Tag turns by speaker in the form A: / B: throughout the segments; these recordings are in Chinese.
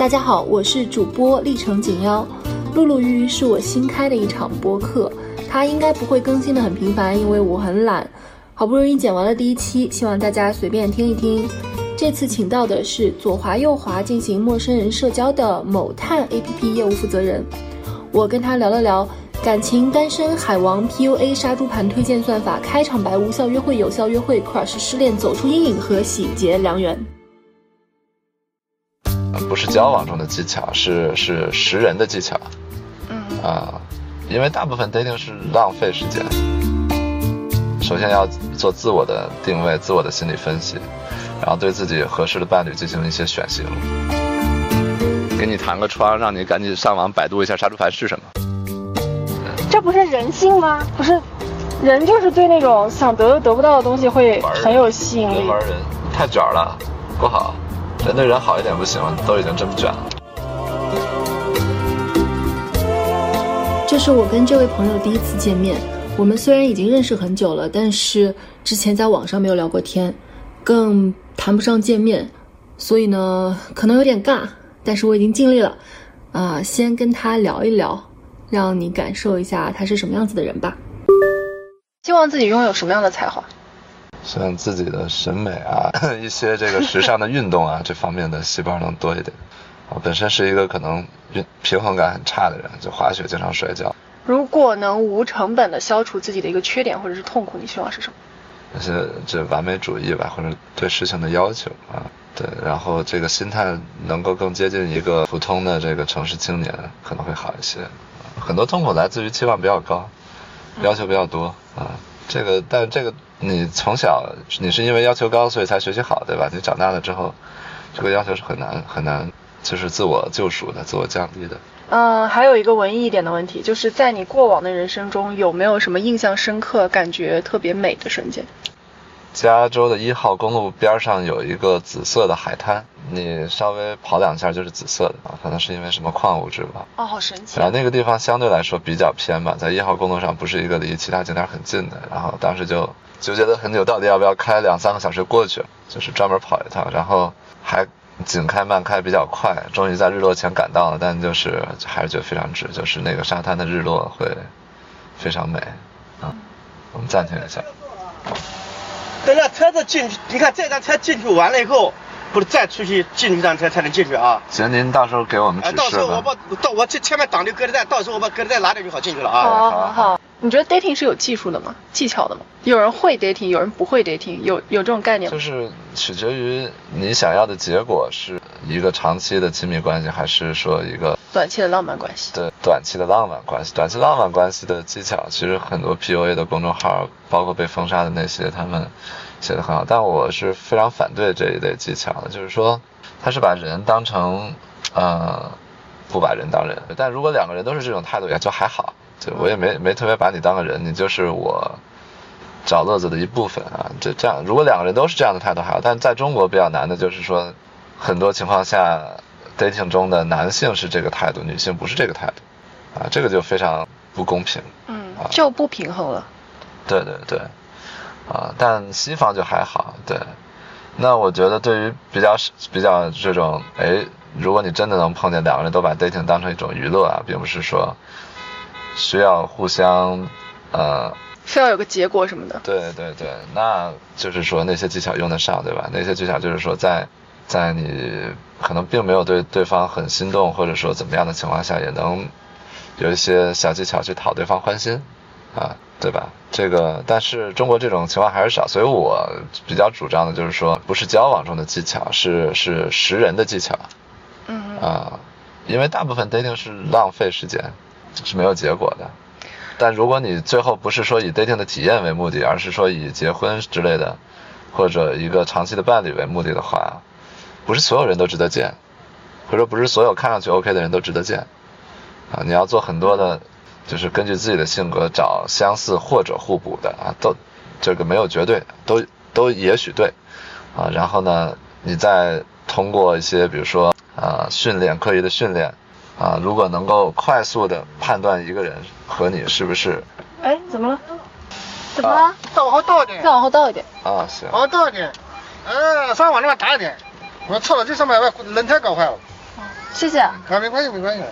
A: 大家好，我是主播历程锦妖。露露鱼是我新开的一场播客，它应该不会更新的很频繁，因为我很懒。好不容易剪完了第一期，希望大家随便听一听。这次请到的是左滑右滑进行陌生人社交的某探 APP 业务负责人，我跟他聊了聊感情、单身、海王、PUA、杀猪盘推荐算法、开场白、无效约会、有效约会、crush、失恋、走出阴影和喜结良缘。
B: 不是交往中的技巧，是是识人的技巧。嗯啊，因为大部分 dating 是浪费时间。首先要做自我的定位、自我的心理分析，然后对自己合适的伴侣进行一些选型。给你弹个窗，让你赶紧上网百度一下杀猪盘是什么。
C: 这不是人性吗？不是，人就是对那种想得又得不到的东西会很有吸引力。
B: 人玩人，太卷了，不好。人对人好一点不行吗？都已经这么卷了。
A: 这是我跟这位朋友第一次见面。我们虽然已经认识很久了，但是之前在网上没有聊过天，更谈不上见面，所以呢，可能有点尬。但是我已经尽力了，啊，先跟他聊一聊，让你感受一下他是什么样子的人吧。
C: 希望自己拥有什么样的才华？
B: 像自己的审美啊，一些这个时尚的运动啊，这方面的细胞能多一点。我本身是一个可能运平衡感很差的人，就滑雪经常摔跤。
C: 如果能无成本的消除自己的一个缺点或者是痛苦，你希望是什么？
B: 那些这完美主义吧，或者对事情的要求啊，对，然后这个心态能够更接近一个普通的这个城市青年，可能会好一些。很多痛苦来自于期望比较高，要求比较多啊。这个，但这个你从小你是因为要求高，所以才学习好，对吧？你长大了之后，这个要求是很难很难，就是自我救赎的，自我降低的。
C: 嗯，还有一个文艺一点的问题，就是在你过往的人生中，有没有什么印象深刻、感觉特别美的瞬间？
B: 加州的一号公路边上有一个紫色的海滩，你稍微跑两下就是紫色的啊，可能是因为什么矿物质吧。
C: 哦，好神奇。
B: 然后那个地方相对来说比较偏吧，在一号公路上不是一个离其他景点很近的，然后当时就纠结了很久，到底要不要开两三个小时过去，就是专门跑一趟，然后还紧开慢开比较快，终于在日落前赶到了，但就是还是觉得非常值，就是那个沙滩的日落会非常美啊。我们暂停一下。
D: 等这车子进去，你看这辆车进去完了以后，不是再出去进一辆车才能进去啊？
B: 行，您到时候给我们指示
D: 到时候我把到我这前面挡着隔离带，到时候我把隔离带拿掉就好进去了啊。
C: 好，好，好。你觉得 dating 是有技术的吗？技巧的吗？有人会 dating，有人不会 dating，有有这种概念吗？
B: 就是取决于你想要的结果是一个长期的亲密关系，还是说一个
C: 短期的浪漫关系？
B: 对，短期的浪漫关系，短期浪漫关系的技巧，其实很多 PUA 的公众号，包括被封杀的那些，他们写的很好。但我是非常反对这一类技巧的，就是说他是把人当成呃，不把人当人。但如果两个人都是这种态度，也就还好。就我也没没特别把你当个人，你就是我找乐子的一部分啊。这这样，如果两个人都是这样的态度还好，但在中国比较难的就是说，很多情况下，dating 中的男性是这个态度，女性不是这个态度，啊，这个就非常不公平。
C: 嗯，就不平衡了。
B: 对对对，啊，但西方就还好。对，那我觉得对于比较比较这种，哎，如果你真的能碰见两个人都把 dating 当成一种娱乐啊，并不是说。需要互相，呃，
C: 非要有个结果什么的。
B: 对对对，那就是说那些技巧用得上，对吧？那些技巧就是说在，在你可能并没有对对方很心动，或者说怎么样的情况下，也能有一些小技巧去讨对方欢心，啊，对吧？这个，但是中国这种情况还是少，所以我比较主张的就是说，不是交往中的技巧，是是识人的技巧。
C: 嗯。
B: 啊，因为大部分 dating 是浪费时间。是没有结果的，但如果你最后不是说以 dating 的体验为目的，而是说以结婚之类的，或者一个长期的伴侣为目的的话，不是所有人都值得见，或者不是所有看上去 OK 的人都值得见，啊，你要做很多的，就是根据自己的性格找相似或者互补的啊，都这个没有绝对，都都也许对，啊，然后呢，你再通过一些比如说啊训练，刻意的训练。啊，如果能够快速的判断一个人和你是不是，
C: 哎，怎么了？怎么了？
D: 再往后倒一点。
C: 再往后倒一点。
B: 啊，行。
D: 往后倒一点。嗯，稍微往那边打一点。我错了，这上面把轮胎搞坏了。
C: 谢谢。
E: 啊，没关系，没关系。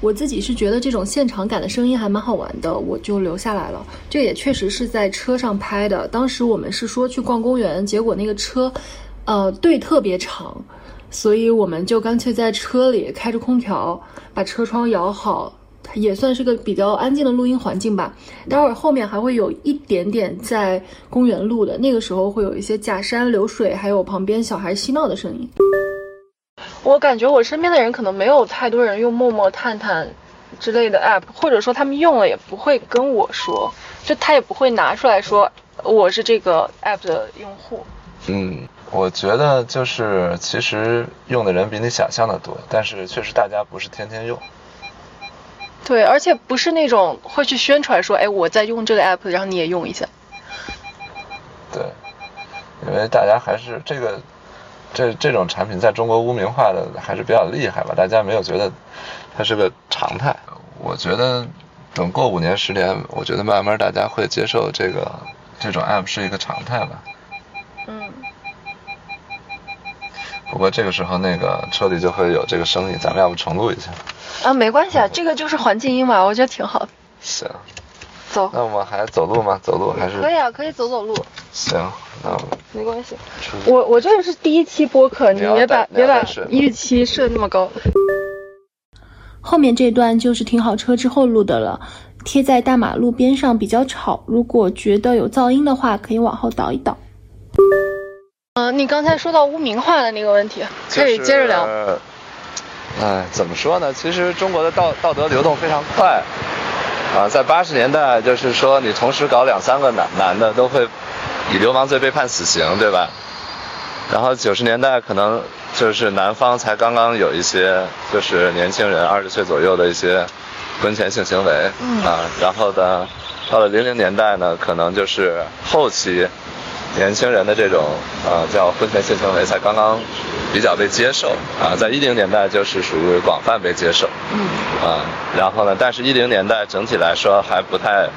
A: 我自己是觉得这种现场感的声音还蛮好玩的，我就留下来了。这也确实是在车上拍的。当时我们是说去逛公园，结果那个车，呃，队特别长，所以我们就干脆在车里开着空调，把车窗摇好，也算是个比较安静的录音环境吧。待会儿后面还会有一点点在公园录的，那个时候会有一些假山流水，还有旁边小孩嬉闹的声音。
C: 我感觉我身边的人可能没有太多人用陌陌、探探之类的 app，或者说他们用了也不会跟我说，就他也不会拿出来说我是这个 app 的用户。
B: 嗯，我觉得就是其实用的人比你想象的多，但是确实大家不是天天用。
C: 对，而且不是那种会去宣传说，哎，我在用这个 app，然后你也用一下。
B: 对，因为大家还是这个。这这种产品在中国污名化的还是比较厉害吧？大家没有觉得它是个常态。我觉得等过五年十年，我觉得慢慢大家会接受这个这种 app 是一个常态吧。不过这个时候那个车里就会有这个声音，咱们要不重录一下？
C: 啊，没关系啊，这个就是环境音嘛，我觉得挺好的。
B: 行。
C: 走。
B: 那我们还走路吗？走路还是？
C: 可以啊，可以走走路。
B: 行，那
C: 没关系。我我这个是第一期播客，
B: 你
C: 别把别把预期设那么高。
A: 后面这段就是停好车之后录的了，贴在大马路边上比较吵，如果觉得有噪音的话，可以往后倒一倒。
C: 嗯，你刚才说到污名化的那个问题，可以接着聊。
B: 哎，怎么说呢？其实中国的道道德流动非常快。啊，在八十年代，就是说你同时搞两三个男男的，都会以流氓罪被判死刑，对吧？然后九十年代可能就是南方才刚刚有一些，就是年轻人二十岁左右的一些婚前性行为，啊，然后呢，到了零零年代呢，可能就是后期。年轻人的这种呃叫婚前性行为才刚刚比较被接受啊，在一零年代就是属于广泛被接受，
C: 嗯，
B: 啊，然后呢，但是一零年代整体来说还不太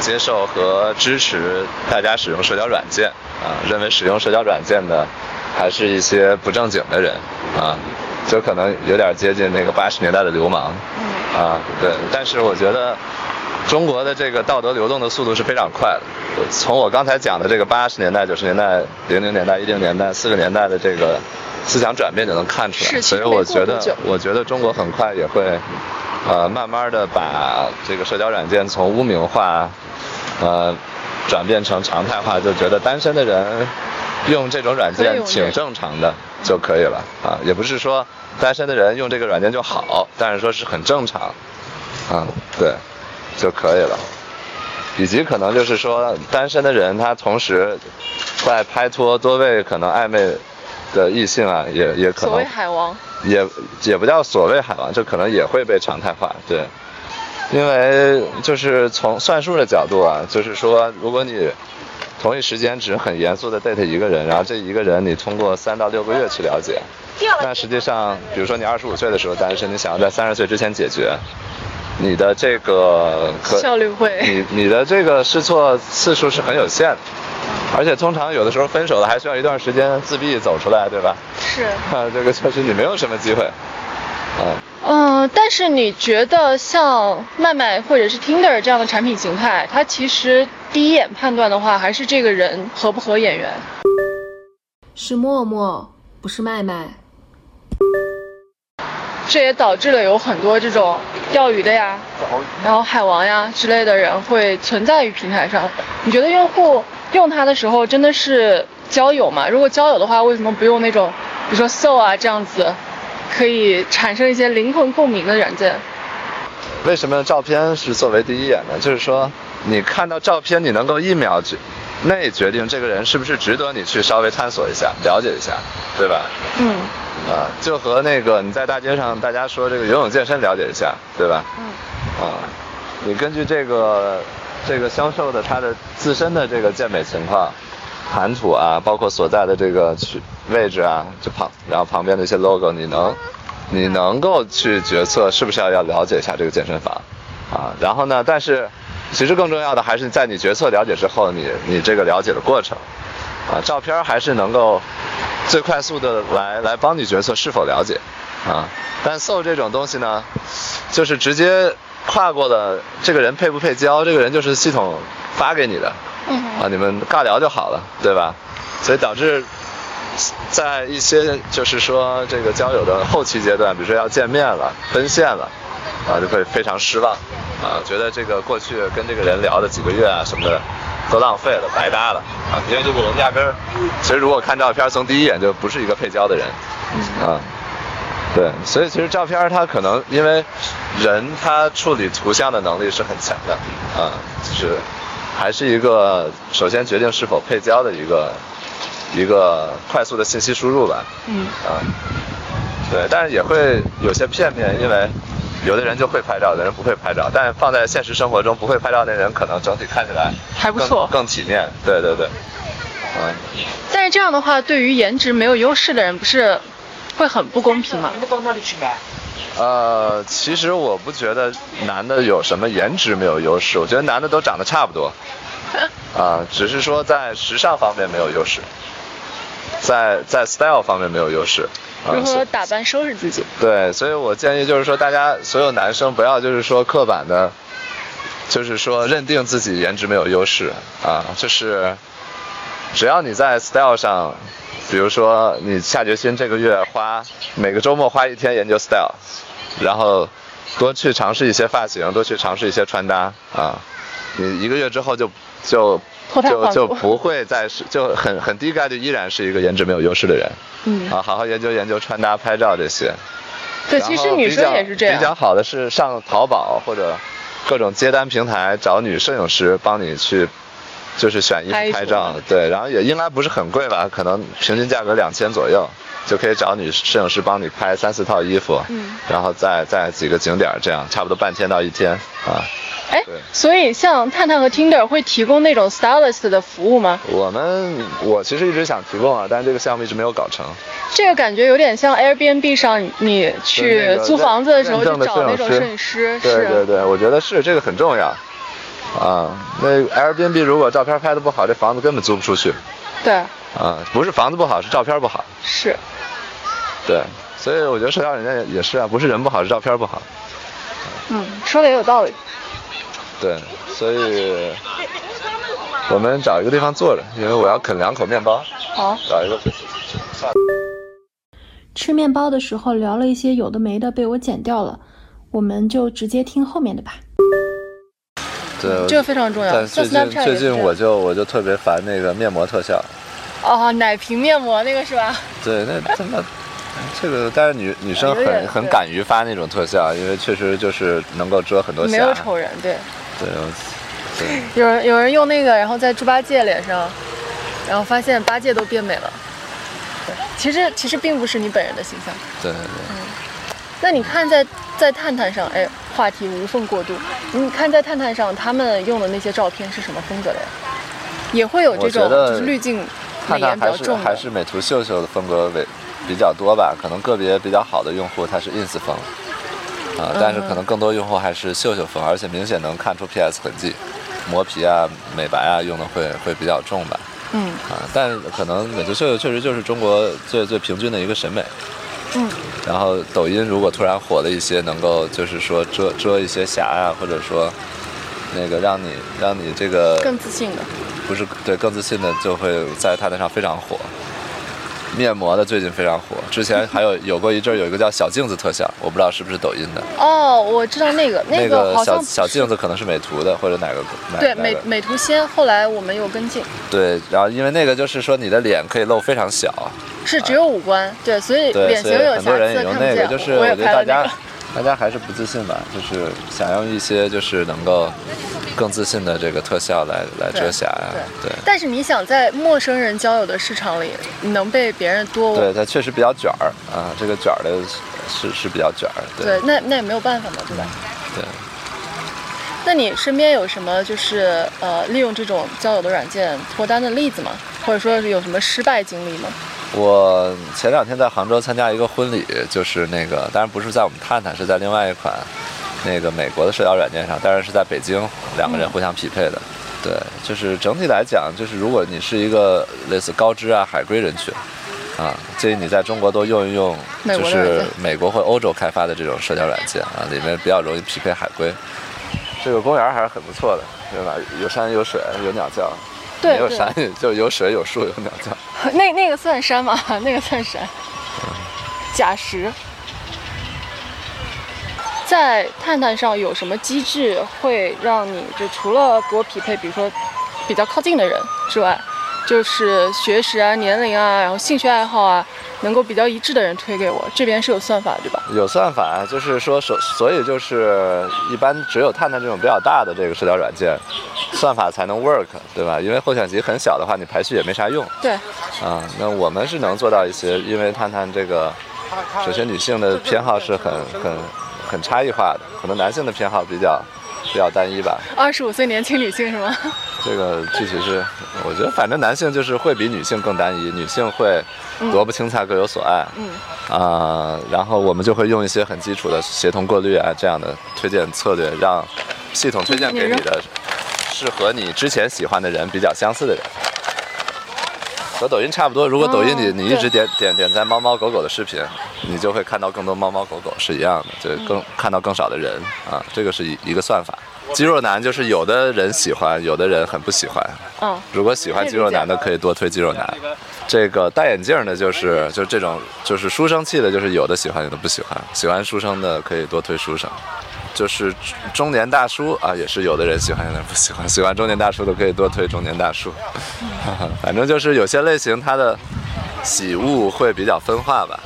B: 接受和支持大家使用社交软件啊，认为使用社交软件的还是一些不正经的人啊，就可能有点接近那个八十年代的流氓，
C: 嗯，
B: 啊，对，但是我觉得。中国的这个道德流动的速度是非常快的。从我刚才讲的这个八十年代、九十年代、零零年代、一零年代四个年代的这个思想转变就能看出来。所以我觉得，我觉得中国很快也会，呃，慢慢的把这个社交软件从污名化，呃，转变成常态化，就觉得单身的人用这种软件挺正常的就可以了啊。也不是说单身的人用这个软件就好，但是说是很正常，啊，对。就可以了，以及可能就是说，单身的人他同时在拍拖多位可能暧昧的异性啊，也也可能
C: 所谓海王，
B: 也也不叫所谓海王，就可能也会被常态化，对，因为就是从算数的角度啊，就是说，如果你同一时间只很严肃的 date 一个人，然后这一个人你通过三到六个月去了解，那实际上，比如说你二十五岁的时候单身，你想要在三十岁之前解决。你的这个
C: 效率会，
B: 你你的这个试错次数是很有限的，而且通常有的时候分手了还需要一段时间自闭走出来，对吧？
C: 是。
B: 啊，这个确实你没有什么机会，
C: 啊。嗯，但是你觉得像麦麦或者是 Tinder 这样的产品形态，它其实第一眼判断的话，还是这个人合不合眼缘？
A: 是默默，不是麦麦。
C: 这也导致了有很多这种钓鱼的呀，然后海王呀之类的人会存在于平台上。你觉得用户用它的时候真的是交友吗？如果交友的话，为什么不用那种，比如说 Soul 啊这样子，可以产生一些灵魂共鸣的软件？
B: 为什么照片是作为第一眼呢？就是说，你看到照片，你能够一秒决内决定这个人是不是值得你去稍微探索一下、了解一下，对吧？
C: 嗯。
B: 啊，就和那个你在大街上，大家说这个游泳健身了解一下，对吧？
C: 嗯。
B: 啊，你根据这个这个销售的他的自身的这个健美情况、谈吐啊，包括所在的这个区位置啊，就旁然后旁边的一些 logo，你能你能够去决策是不是要要了解一下这个健身房啊？然后呢，但是其实更重要的还是在你决策了解之后，你你这个了解的过程啊，照片还是能够。最快速的来来帮你决策是否了解啊。但 soul 这种东西呢，就是直接跨过了这个人配不配交，这个人就是系统发给你的啊，你们尬聊就好了，对吧？所以导致在一些就是说这个交友的后期阶段，比如说要见面了、奔现了，啊，就会非常失望，啊，觉得这个过去跟这个人聊的几个月啊什么的都浪费了、白搭了，啊，因为这个人压根儿，其实如果看照片，从第一眼就不是一个配交的人，啊。对，所以其实照片它可能因为人他处理图像的能力是很强的，啊，就是还是一个首先决定是否配交的一个一个快速的信息输入吧，
C: 嗯，
B: 啊，对，但是也会有些片面，因为有的人就会拍照，有的人不会拍照，但放在现实生活中不会拍照那人可能整体看起来
C: 还不错。
B: 更更体面，对对对，嗯。
C: 但是这样的话，对于颜值没有优势的人，不是会很不公平吗？
D: 你们到哪里去买？
B: 呃，其实我不觉得男的有什么颜值没有优势，我觉得男的都长得差不多，啊、只是说在时尚方面没有优势，在在 style 方面没有优势，啊、
C: 如
B: 所
C: 何打扮收拾自己？
B: 对，所以我建议就是说，大家所有男生不要就是说刻板的，就是说认定自己颜值没有优势啊，就是只要你在 style 上，比如说你下决心这个月花每个周末花一天研究 style，然后多去尝试一些发型，多去尝试一些穿搭啊，你一个月之后就就就就不会再是就很很低概率依然是一个颜值没有优势的人。
C: 嗯
B: 啊，好好研究研究穿搭、拍照这些。
C: 对，
B: 然
C: 其实女生也是这样。
B: 比较好的是上淘宝或者各种接单平台找女摄影师帮你去，就是选衣服拍照，对，然后也应该不是很贵吧，可能平均价格两千左右，就可以找女摄影师帮你拍三四套衣服，
C: 嗯，
B: 然后再再几个景点儿这样，差不多半天到一天啊。
C: 哎
B: 对，
C: 所以像探探和 Tinder 会提供那种 stylist 的服务吗？
B: 我们我其实一直想提供啊，但是这个项目一直没有搞成。
C: 这个感觉有点像 Airbnb 上你去租房子的时候
B: 认证的
C: 去找那种
B: 摄
C: 摄影师，
B: 对
C: 是
B: 对对，我觉得是这个很重要。啊，那 Airbnb 如果照片拍的不好，这房子根本租不出去。
C: 对
B: 啊，不是房子不好，是照片不好。
C: 是。
B: 对，所以我觉得社交软件也也是啊，不是人不好，是照片不好。
C: 嗯，说的也有道理。
B: 对，所以我们找一个地方坐着，因为我要啃两口面包，
C: 好，
B: 找一个。
A: 吃面包的时候聊了一些有的没的，被我剪掉了，我们就直接听后面的吧。
B: 对，
C: 这个非常重要。
B: 但最近最近我就我就特别烦那个面膜特效。
C: 哦，奶瓶面膜那个是吧？
B: 对，那他妈，这个但是女女生很很敢于发那种特效，因为确实就是能够遮很多瑕。
C: 没有丑人，对。
B: 对，对，
C: 有人有人用那个，然后在猪八戒脸上，然后发现八戒都变美了。对，其实其实并不是你本人的形象。
B: 对对
C: 那你看在在探探上，哎，话题无缝过渡。你看在探探上，他们用的那些照片是什么风格的呀？也会有这种就是滤镜
B: 看
C: 美颜
B: 看还是
C: 比较重的。
B: 还是美图秀秀的风格为比较多吧，可能个别比较好的用户他是 ins 风，啊、但是可能更多用户还是秀秀风，而且明显能看出 PS 痕迹，磨皮啊、美白啊用的会会比较重吧。
C: 嗯
B: 啊，但是可能美图秀秀确实就是中国最最平均的一个审美。
C: 嗯，
B: 然后抖音如果突然火了一些，能够就是说遮遮一些瑕呀、或者说那个让你让你这个
C: 更自信的。
B: 不是对更自信的，就会在他那上非常火。面膜的最近非常火，之前还有有过一阵儿有一个叫小镜子特效，我不知道是不是抖音的。
C: 哦，我知道那个
B: 那
C: 个
B: 小小镜子可能是美图的，或者哪个
C: 对美美图先，后来我们又跟进，
B: 对，然后因为那个就是说你的脸可以露非常小，
C: 是只有五官，对，所以，脸型有瑕疵
B: 多人也用
C: 看不见。
B: 那个，就是
C: 我也
B: 觉得大家、
C: 拍了那个。
B: 大家还是不自信吧，就是想用一些就是能够更自信的这个特效来来遮瑕呀、对。
C: 但是你想在陌生人交友的市场里，你能被别人多
B: 对，它确实比较卷儿啊，这个卷儿的是是比较卷儿，对
C: 对，那那也没有办法嘛，对吧？
B: 对
C: 那你身边有什么就是呃利用这种交友的软件脱单的例子吗？或者说是有什么失败经历吗？
B: 我前两天在杭州参加一个婚礼，就是那个，当然不是在我们探探，是在另外一款那个美国的社交软件上，当然是在北京，两个人互相匹配的。对，就是整体来讲，就是如果你是一个类似高知啊、海归人群，啊，建议你在中国多用一用，
C: 美
B: 就是美国或欧洲开发的这种社交软件啊，里面比较容易匹配海归。这个公园还是很不错的，对吧？有山有水，有鸟叫。
C: 对对
B: 没有山就有水有树有鸟叫。
C: 那那个算山吗？那个算山。假石。在探探上有什么机制会让你就除了给我匹配，比如说比较靠近的人之外，就是学识啊、年龄啊，然后兴趣爱好啊，能够比较一致的人推给我？这边是有算法对吧？
B: 有算法，就是说，所所以就是一般只有探探这种比较大的这个社交软件，算法才能 work，对吧？因为候选集很小的话，你排序也没啥用。
C: 对，
B: 啊，那我们是能做到一些，因为探探这个，首先女性的偏好是很很很差异化的，可能男性的偏好比较比较单一吧。
C: 二十五岁年轻女性是吗？
B: 这个具体是，我觉得反正男性就是会比女性更单一，女性会萝卜青菜各有所爱。
C: 嗯。
B: 啊、然后我们就会用一些很基础的协同过滤啊这样的推荐策略，让系统推荐给你的是和你之前喜欢的人比较相似的人。和抖音差不多，如果抖音你
C: 哦
B: 你一直点点点赞猫猫狗狗的视频，你就会看到更多猫猫狗狗是一样的，就
C: 嗯
B: 更看到更少的人啊，这个是一一个算法。肌肉男就是有的人喜欢，有的人很不喜欢。
C: 嗯。
B: 如果喜欢肌肉男的，可以多推肌肉男。这个戴眼镜的，就是就是这种就是书生气的，就是有的喜欢，有的不喜欢。喜欢书生的可以多推书生。就是中年大叔啊，也是有的人喜欢，有的人不喜欢。喜欢中年大叔的可以多推中年大叔。反正就是有些类型它的喜恶会比较分化吧。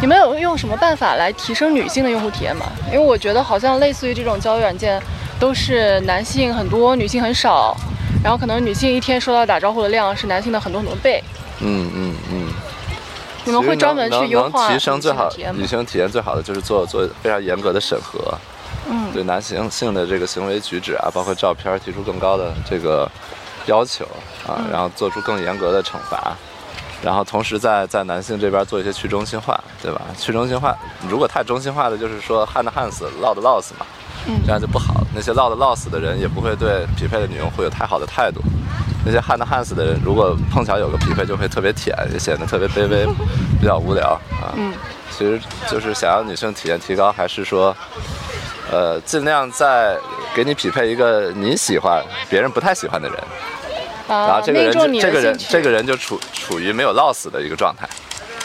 C: 你们有用什么办法来提升女性的用户体验吗？因为我觉得好像类似于这种交友软件，都是男性很多，女性很少，然后可能女性一天收到打招呼的量是男性的很多很多倍。
B: 嗯嗯嗯。
C: 你们会专门去优化
B: 能提升最好
C: 女性体验
B: 最好的就是做做非常严格的审核，
C: 嗯
B: 对男性性的这个行为举止啊，包括照片提出更高的这个要求啊，
C: 嗯
B: 然后做出更严格的惩罚。然后同时在在男性这边做一些去中心化，对吧？去中心化，如果太中心化的，就是说旱的旱死，涝的涝死嘛，
C: 嗯
B: 这样就不好。那些涝的涝死的人也不会对匹配的女用户有太好的态度。那些旱的旱死的人，如果碰巧有个匹配，就会特别舔，也显得特别卑微，比较无聊啊。
C: 嗯，
B: 其实就是想让女性体验提高，还是说，呃，尽量在给你匹配一个你喜欢、别人不太喜欢的人。然后
C: 啊，
B: 这个人这个人这个人就处处于没有落死的一个状态，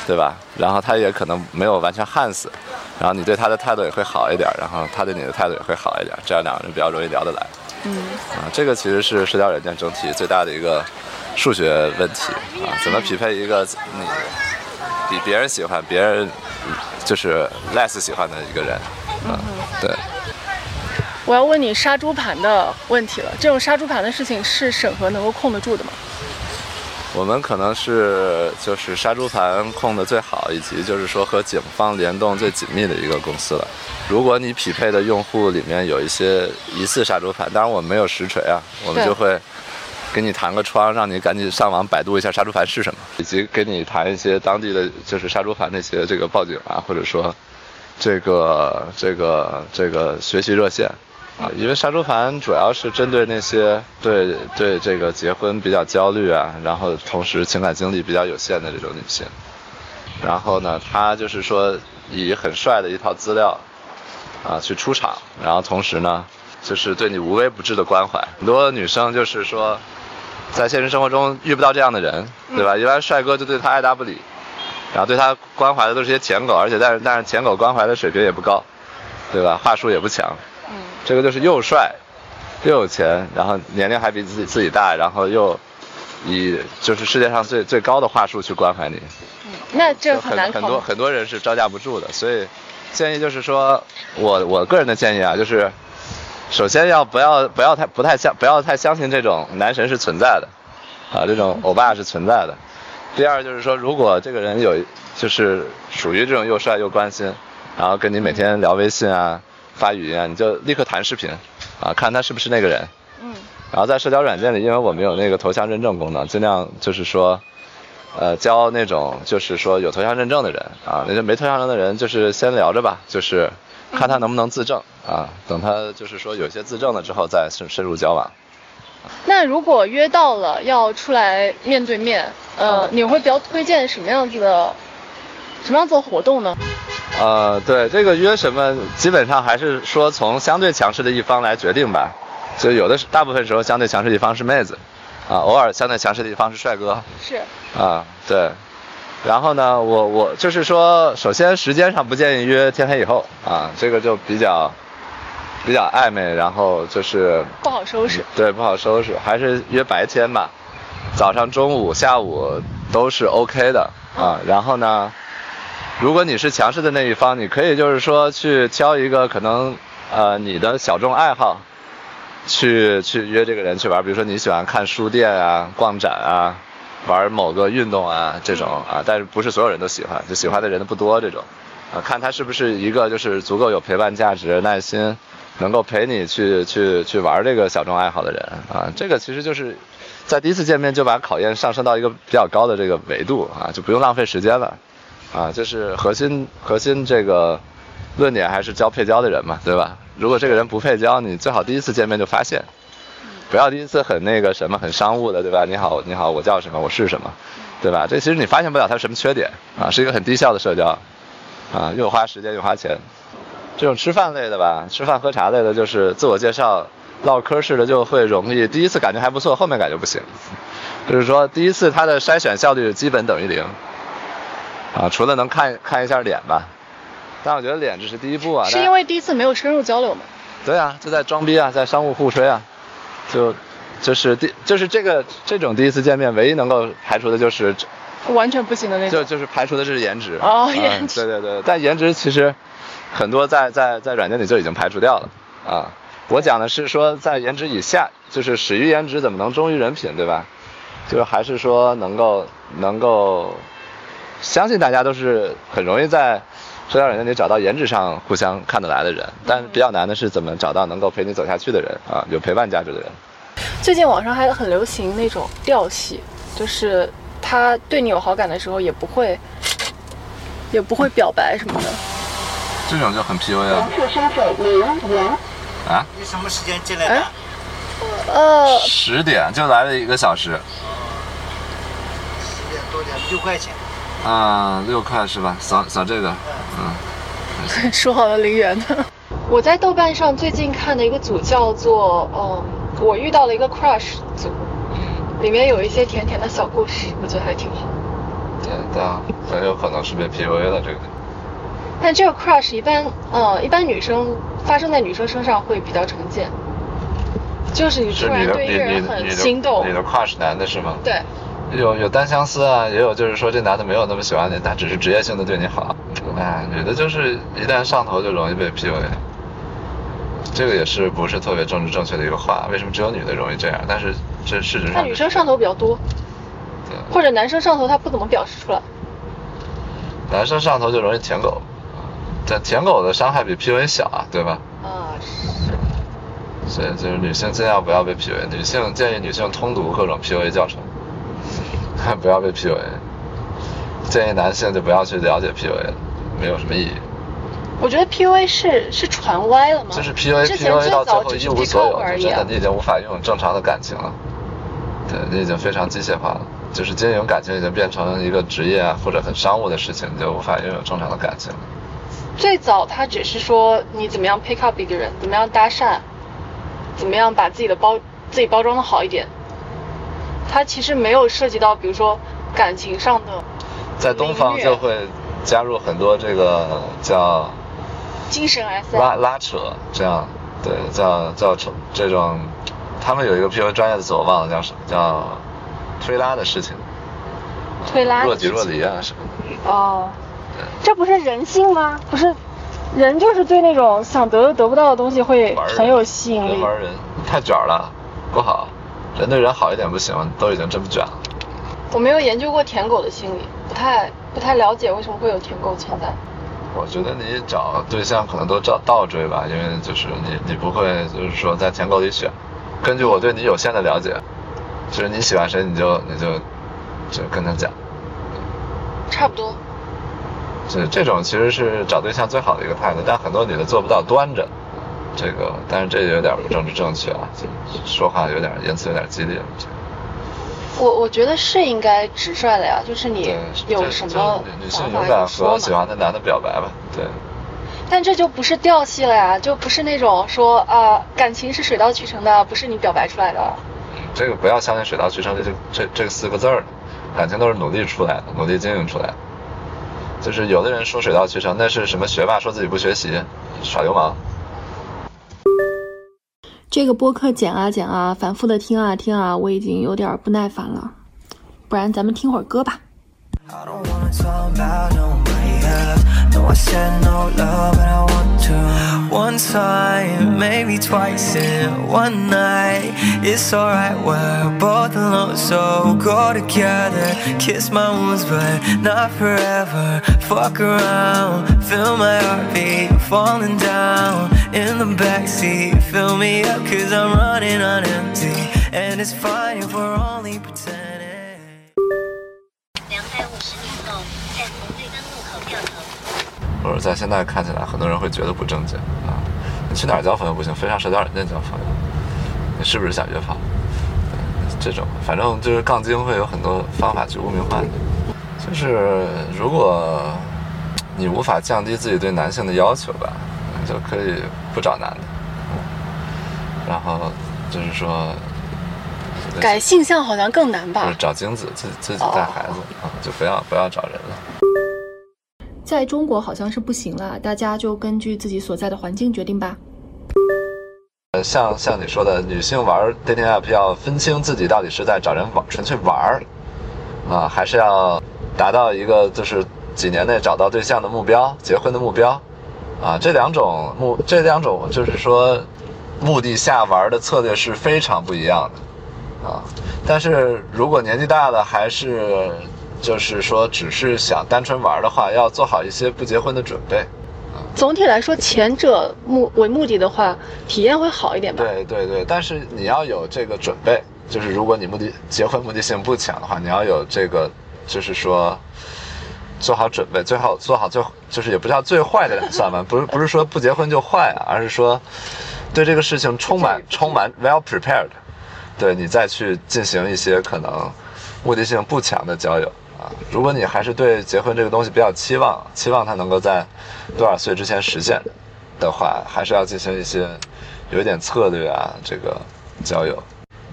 B: 对吧？然后他也可能没有完全旱死，然后你对他的态度也会好一点，然后他对你的态度也会好一点，这样两个人比较容易聊得来。
C: 嗯
B: 啊，这个其实是社交软件整体最大的一个数学问题啊，怎么匹配一个你比别人喜欢、别人就是 less 喜欢的一个人啊？对。
C: 我要问你杀猪盘的问题了。这种杀猪盘的事情是审核能够控得住的吗？
B: 我们可能是就是杀猪盘控的最好，以及就是说和警方联动最紧密的一个公司了。如果你匹配的用户里面有一些疑似杀猪盘，当然我们没有实锤啊，我们就会给你弹个窗，让你赶紧上网百度一下杀猪盘是什么，以及给你谈一些当地的就是杀猪盘那些这个报警啊，或者说这个这个这个学习热线。啊，因为杀猪盘主要是针对那些对对这个结婚比较焦虑啊，然后同时情感经历比较有限的这种女性。然后呢，她就是说以很帅的一套资料啊去出场，然后同时呢，就是对你无微不至的关怀。很多女生就是说，在现实生活中遇不到这样的人，对吧？一般帅哥就对她爱答不理，然后对她关怀的都是些舔狗，而且但是但是舔狗关怀的水平也不高，对吧？话术也不强。
C: 嗯
B: 这个就是又帅，又有钱，然后年龄还比自己自己大，然后又以就是世界上最最高的话术去关怀你，
C: 嗯，那这
B: 就很很
C: 很难考吗。
B: 多很多人是招架不住的，所以建议就是说，我我个人的建议啊，就是首先要不要不要太不太相不要太相信这种男神是存在的，啊，这种欧巴是存在的。第二就是说，如果这个人有就是属于这种又帅又关心，然后跟你每天聊微信啊、发语音啊，你就立刻弹视频，啊，看他是不是那个人。
C: 嗯
B: 然后在社交软件里，因为我们有那个头像认证功能，尽量就是说，呃，交那种就是说有头像认证的人啊，那些没头像认证的人就是先聊着吧，就是看他能不能自证啊，等他就是说有些自证了之后再深深入交往，
C: 那如果约到了要出来面对面，呃，你会比较推荐什么样子的，什么样做活动呢？
B: 呃，对，这个约什么，基本上还是说从相对强势的一方来决定吧。就有的是，大部分时候相对强势的一方是妹子，啊，偶尔相对强势的一方是帅哥。
C: 是。
B: 啊，对。然后呢，我我就是说，首先时间上不建议约天黑以后啊，这个就比较比较暧昧，然后就是
C: 不好收拾。
B: 对，不好收拾，还是约白天吧，早上、中午、下午都是 OK 的啊。然后呢，如果你是强势的那一方，你可以就是说去挑一个可能呃你的小众爱好，去去约这个人去玩，比如说你喜欢看书店啊、逛展啊。玩某个运动啊，这种啊，但是不是所有人都喜欢，就喜欢的人不多这种，啊，看他是不是一个就是足够有陪伴价值、耐心，能够陪你去去去玩这个小众爱好的人啊，这个其实就是在第一次见面就把考验上升到一个比较高的这个维度啊，就不用浪费时间了，啊，就是核心核心这个论点还是交配交的人嘛，对吧？如果这个人不配交，你最好第一次见面就发现。不要第一次很那个什么很商务的，对吧？你好，你好，我叫什么？我是什么？对吧？这其实你发现不了他什么缺点啊，是一个很低效的社交，啊，又花时间又花钱。这种吃饭类的吧，吃饭喝茶类的，就是自我介绍、唠嗑式的，就会容易第一次感觉还不错，后面感觉不行。就是说第一次他的筛选效率基本等于零，啊，除了能看看一下脸吧，但我觉得脸只是第一步啊。
C: 是因为第一次没有深入交流吗？
B: 对啊，就在装逼啊，在商务互吹啊。就，就是第就是这个这种第一次见面，唯一能够排除的就是
C: 完全不行的那种。
B: 就就是排除的是颜值。
C: 哦，颜值。
B: 对对对，但颜值其实很多在在在软件里就已经排除掉了啊。我讲的是说在颜值以下，就是始于颜值怎么能忠于人品，对吧？就是还是说能够能够相信大家都是很容易在社交软件里找到颜值上互相看得来的人，但比较难的是怎么找到能够陪你走下去的人啊，有陪伴价值的人。
C: 最近网上还很流行那种调戏，就是他对你有好感的时候也不会，也不会表白什么的。
B: 这种就很 PUA 了。啊？
D: 你什么时间进来的？
C: 呃。
B: 十点就来了一个小时。
D: 十点多点，六块钱。
B: 啊，六块是吧？扫扫这个，
C: 嗯。说好了零元的。我在豆瓣上最近看的一个组叫做，嗯。我遇到了一个 crush 组，里面有一些甜甜的小故事，我觉得还挺好。
B: 对，的很有可能是被 PUA 了这个。
C: 但这个 crush 一般，呃，一般女生发生在女生身上会比较常见，就是你突然对一个人很心动。
B: 你的 crush 男的是吗？
C: 对。
B: 有有单相思啊，也有就是说这男的没有那么喜欢你，他只是职业性的对你好。哎，女的就是一旦上头就容易被 PUA。这个也是不是特别政治正确的一个话？为什么只有女的容易这样？但是这事实上，
C: 女生上头比较多，
B: 对，
C: 或者男生上头他不怎么表示出来。
B: 男生上头就容易舔狗，但舔狗的伤害比 PUA 小啊，对吧？
C: 啊，是。
B: 所以就是女性尽量不要被 PUA，女性建议女性通读各种 PUA 教程，不要被 PUA。建议男性就不要去了解 PUA，没有什么意义。
C: 我觉得 PUA 是是传歪了吗？
B: 就是 PUA，PUA 到最后一无所有，就真的你已经无法拥有正常的感情了。对你已经非常机械化了，就是经营感情已经变成一个职业啊，或者很商务的事情，你就无法拥有正常的感情。
C: 最早他只是说你怎么样 pick up 一个人，怎么样搭讪，怎么样把自己的包自己包装的好一点。他其实没有涉及到，比如说感情上的。
B: 在东方就会加入很多这个叫。
C: 精神 S
B: 拉拉扯，这样，对，叫叫这这种，他们有一个 P U 专业的词我忘了叫什么，叫推拉的事情，
C: 推拉
B: 若即若离啊什么
C: 的。哦，这不是人性吗？不是，人就是对那种想得又得不到的东西会很有吸引力。
B: 人玩人太卷了，不好，人对人好一点不行，都已经这么卷了。
C: 我没有研究过舔狗的心理，不太不太了解为什么会有舔狗存在。
B: 我觉得你找对象可能都找倒追吧，因为就是你你不会就是说在舔狗里选。根据我对你有限的了解，就是你喜欢谁你就你就就跟他讲。
C: 差不多。
B: 这这种其实是找对象最好的一个态度，但很多女的做不到端着，这个，但是这有点不政治正确啊，说话有点言辞有点激烈。
C: 我我觉得是应该直率的呀，就是你有什么
B: 女性勇敢和喜欢的男的表白吧，对。
C: 但这就不是调戏了呀，就不是那种说啊，感情是水到渠成的，不是你表白出来的。
B: 这个不要相信水到渠成这这这四个字儿，感情都是努力出来的，努力经营出来的。就是有的人说水到渠成，那是什么学霸说自己不学习，耍流氓。
A: 这个播客剪啊剪啊，反复的听啊听啊，我已经有点不耐烦了，不然咱们听会儿歌吧。No, I said no love, but I want to. One time, maybe twice in one night. It's alright, we're both alone, so go together. Kiss my wounds, but not forever. Fuck around, feel my heartbeat falling down in the backseat. Fill me up, cause I'm running on empty. And it's fine if we're only pretending. 或者在现在看起来，很多人会觉得不正经啊！你去哪儿交朋友不行，非上社交软件交朋友，你是不是想约炮？这种反正就是杠精会有很多方法去污名化你。就是如果你无法降低自己对男性的要求吧，就可以不找男的。然后就是说，
C: 改性向好像更难吧？
B: 就是找精子，自自己带孩子啊，就不要不要找人了。
A: 在中国好像是不行了，大家就根据自己所在的环境决定吧。
B: 呃，像像你说的，女性玩 dating app 要分清自己到底是在找人玩，纯粹玩儿，啊，还是要达到一个就是几年内找到对象的目标，结婚的目标，啊，这两种目这两种就是说目的下玩的策略是非常不一样的，啊，但是如果年纪大了还是。就是说，只是想单纯玩的话，要做好一些不结婚的准备。
C: 总体来说，前者目为目的的话，体验会好一点吧？
B: 对对对，但是你要有这个准备。就是如果你目的结婚目的性不强的话，你要有这个，就是说做好准备，最好做好最就是也不叫最坏的打算吧。不是不是说不结婚就坏啊，而是说对这个事情充满充满 well prepared，对你再去进行一些可能目的性不强的交友。啊，如果你还是对结婚这个东西比较期望，期望它能够在多少岁之前实现的话，还是要进行一些有一点策略啊，这个交友，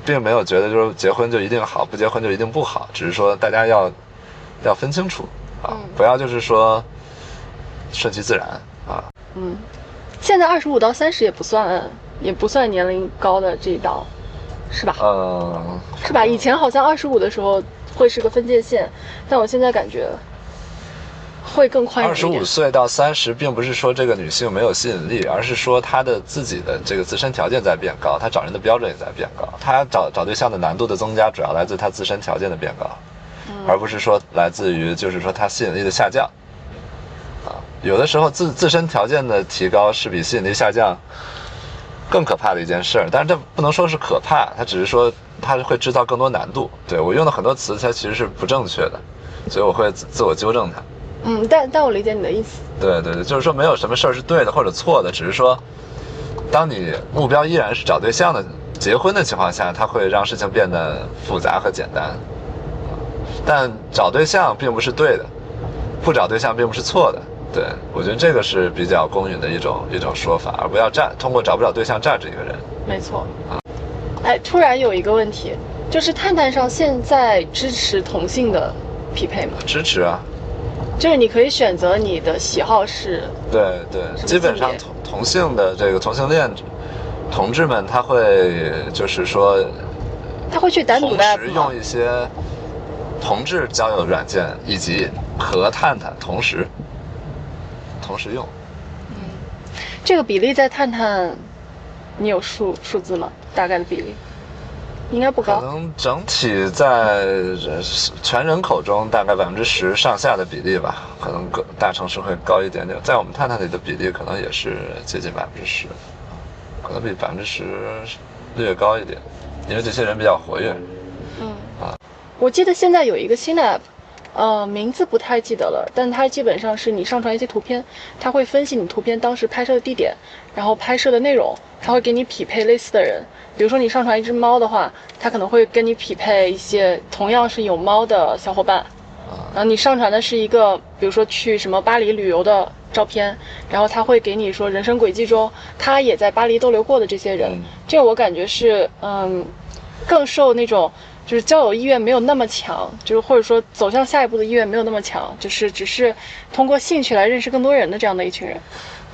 B: 并没有觉得就是结婚就一定好，不结婚就一定不好，只是说大家要要分清楚啊，不要就是说顺其自然啊。
C: 嗯，现在二十五到三十也不算也不算年龄高的这一道，是吧？
B: 嗯，
C: 是吧？以前好像二十五的时候。会是个分界线，但我现在感觉会更宽
B: 二十五岁到三十，并不是说这个女性没有吸引力，而是说她的自己的这个自身条件在变高，她找人的标准也在变高，她找找对象的难度的增加，主要来自她自身条件的变高，而不是说来自于就是说她吸引力的下降。啊，有的时候自自身条件的提高是比吸引力下降更可怕的一件事儿，但是这不能说是可怕，它只是说。它会制造更多难度，对我用的很多词它其实是不正确的，所以我会自自我纠正它。
C: 嗯，但但我理解你的意思。
B: 对对对，就是说没有什么事儿是对的或者错的，只是说，当你目标依然是找对象的、结婚的情况下，它会让事情变得复杂和简单。但找对象并不是对的，不找对象并不是错的。对我觉得这个是比较公允的一种一种说法，而不要站通过找不找对象站着一个人。
C: 没错。啊。哎，突然有一个问题，就是探探上现在支持同性的匹配吗？
B: 支持啊，
C: 就是你可以选择你的喜好是。
B: 对对，基本上同同性的这个同性恋同志们，他会就是说，
C: 他会去单独的
B: 用一些同志交友软件以及和探探同时同时用。
C: 嗯，这个比例在探探，你有数数字吗？大概的比例应该不高，
B: 可能整体在全人口中大概百分之十上下的比例吧，可能各大城市会高一点点，在我们探探里的比例可能也是接近百分之十，可能比百分之十略高一点，因为这些人比较活跃。
C: 嗯啊，我记得现在有一个新的 app，呃，名字不太记得了，但它基本上是你上传一些图片，它会分析你图片当时拍摄的地点，然后拍摄的内容，它会给你匹配类似的人。比如说你上传一只猫的话，它可能会跟你匹配一些同样是有猫的小伙伴。然后你上传的是一个，比如说去什么巴黎旅游的照片，然后他会给你说人生轨迹中他也在巴黎逗留过的这些人。
B: 嗯
C: 这个我感觉是，嗯，更受那种就是交友意愿没有那么强，就是或者说走向下一步的意愿没有那么强，就是只是通过兴趣来认识更多人的这样的一群人。